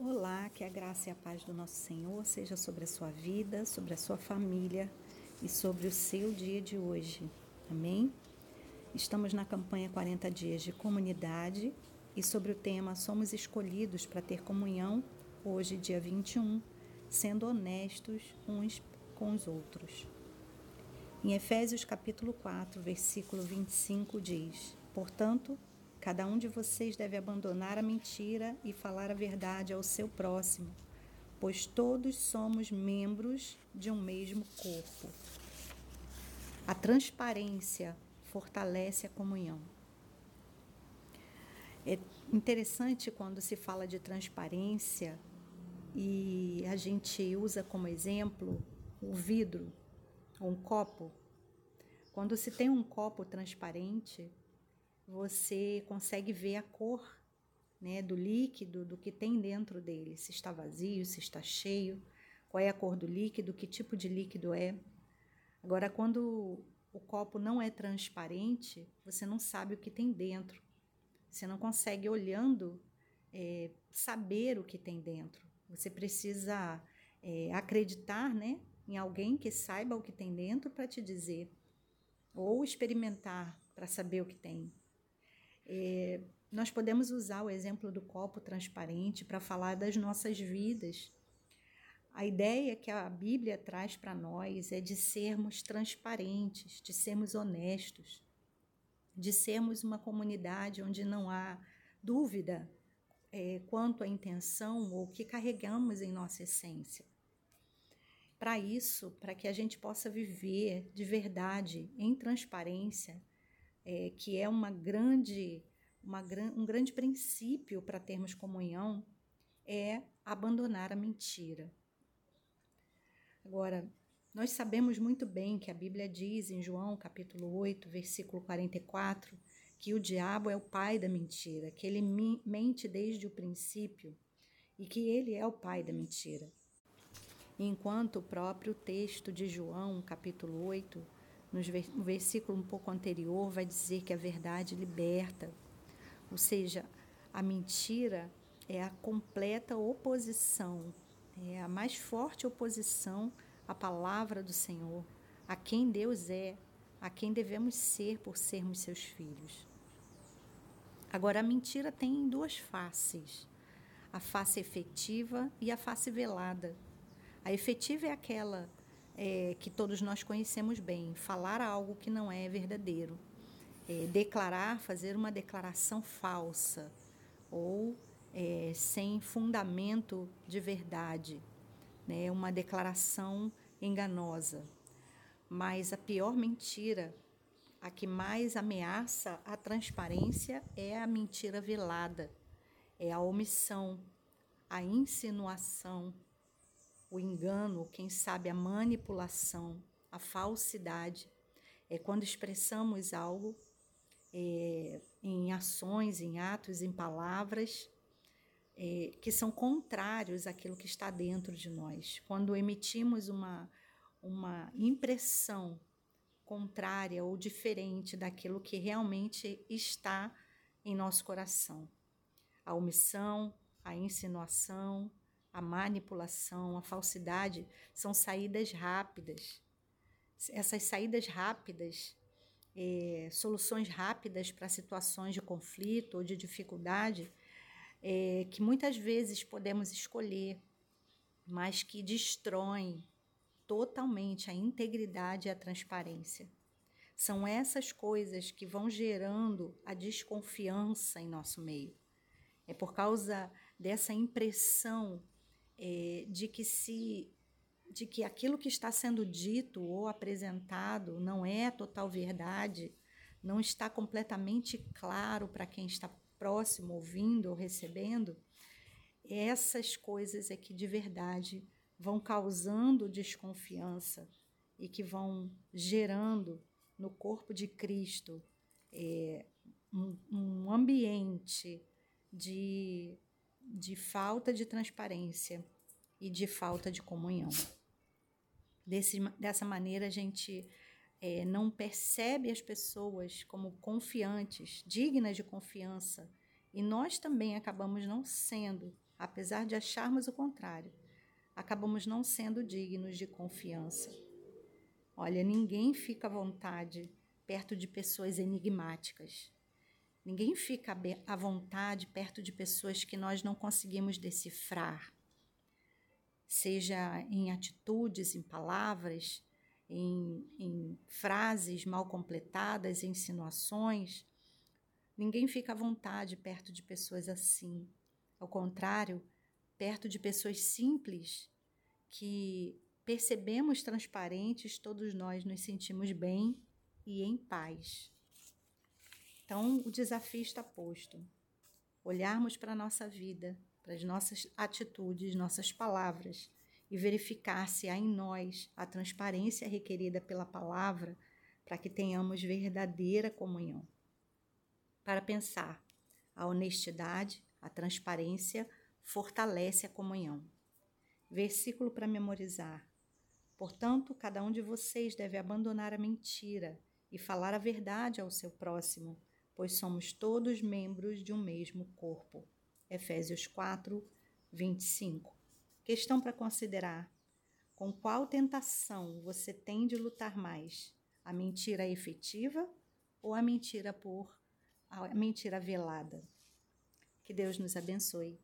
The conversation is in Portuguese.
Olá, que a graça e a paz do nosso Senhor seja sobre a sua vida, sobre a sua família e sobre o seu dia de hoje. Amém? Estamos na campanha 40 dias de comunidade e sobre o tema Somos escolhidos para ter comunhão hoje, dia 21, sendo honestos uns com os outros. Em Efésios capítulo 4, versículo 25 diz: Portanto, Cada um de vocês deve abandonar a mentira e falar a verdade ao seu próximo, pois todos somos membros de um mesmo corpo. A transparência fortalece a comunhão. É interessante quando se fala de transparência e a gente usa como exemplo o vidro, um copo. Quando se tem um copo transparente, você consegue ver a cor né, do líquido, do que tem dentro dele, se está vazio, se está cheio, qual é a cor do líquido, que tipo de líquido é. Agora, quando o copo não é transparente, você não sabe o que tem dentro. Você não consegue, olhando, é, saber o que tem dentro. Você precisa é, acreditar né, em alguém que saiba o que tem dentro para te dizer, ou experimentar para saber o que tem. É, nós podemos usar o exemplo do copo transparente para falar das nossas vidas. A ideia que a Bíblia traz para nós é de sermos transparentes, de sermos honestos, de sermos uma comunidade onde não há dúvida é, quanto à intenção ou o que carregamos em nossa essência. Para isso, para que a gente possa viver de verdade, em transparência, é, que é uma grande, uma, um grande princípio para termos comunhão, é abandonar a mentira. Agora, nós sabemos muito bem que a Bíblia diz em João capítulo 8, versículo 44, que o diabo é o pai da mentira, que ele mente desde o princípio e que ele é o pai da mentira. Enquanto o próprio texto de João, capítulo 8, no versículo um pouco anterior, vai dizer que a verdade liberta. Ou seja, a mentira é a completa oposição, é a mais forte oposição à palavra do Senhor, a quem Deus é, a quem devemos ser por sermos seus filhos. Agora, a mentira tem duas faces: a face efetiva e a face velada. A efetiva é aquela é, que todos nós conhecemos bem, falar algo que não é verdadeiro, é, declarar, fazer uma declaração falsa ou é, sem fundamento de verdade, né, uma declaração enganosa. Mas a pior mentira, a que mais ameaça a transparência, é a mentira velada, é a omissão, a insinuação o engano, quem sabe a manipulação, a falsidade. É quando expressamos algo é, em ações, em atos, em palavras é, que são contrários àquilo que está dentro de nós. Quando emitimos uma, uma impressão contrária ou diferente daquilo que realmente está em nosso coração. A omissão, a insinuação, a manipulação, a falsidade são saídas rápidas. Essas saídas rápidas, é, soluções rápidas para situações de conflito ou de dificuldade, é, que muitas vezes podemos escolher, mas que destroem totalmente a integridade e a transparência. São essas coisas que vão gerando a desconfiança em nosso meio. É por causa dessa impressão é, de que se de que aquilo que está sendo dito ou apresentado não é total verdade, não está completamente claro para quem está próximo, ouvindo ou recebendo, essas coisas é que de verdade vão causando desconfiança e que vão gerando no corpo de Cristo é, um, um ambiente de de falta de transparência e de falta de comunhão. Desse, dessa maneira, a gente é, não percebe as pessoas como confiantes, dignas de confiança, e nós também acabamos não sendo apesar de acharmos o contrário, acabamos não sendo dignos de confiança. Olha, ninguém fica à vontade perto de pessoas enigmáticas. Ninguém fica à vontade perto de pessoas que nós não conseguimos decifrar, seja em atitudes, em palavras, em, em frases mal completadas, em insinuações. Ninguém fica à vontade perto de pessoas assim. Ao contrário, perto de pessoas simples que percebemos transparentes, todos nós nos sentimos bem e em paz. Então, o desafio está posto. Olharmos para a nossa vida, para as nossas atitudes, nossas palavras e verificar se há em nós a transparência requerida pela palavra para que tenhamos verdadeira comunhão. Para pensar, a honestidade, a transparência fortalece a comunhão. Versículo para memorizar. Portanto, cada um de vocês deve abandonar a mentira e falar a verdade ao seu próximo pois somos todos membros de um mesmo corpo. Efésios 4, 25. Questão para considerar: com qual tentação você tem de lutar mais? A mentira efetiva ou a mentira por a mentira velada? Que Deus nos abençoe.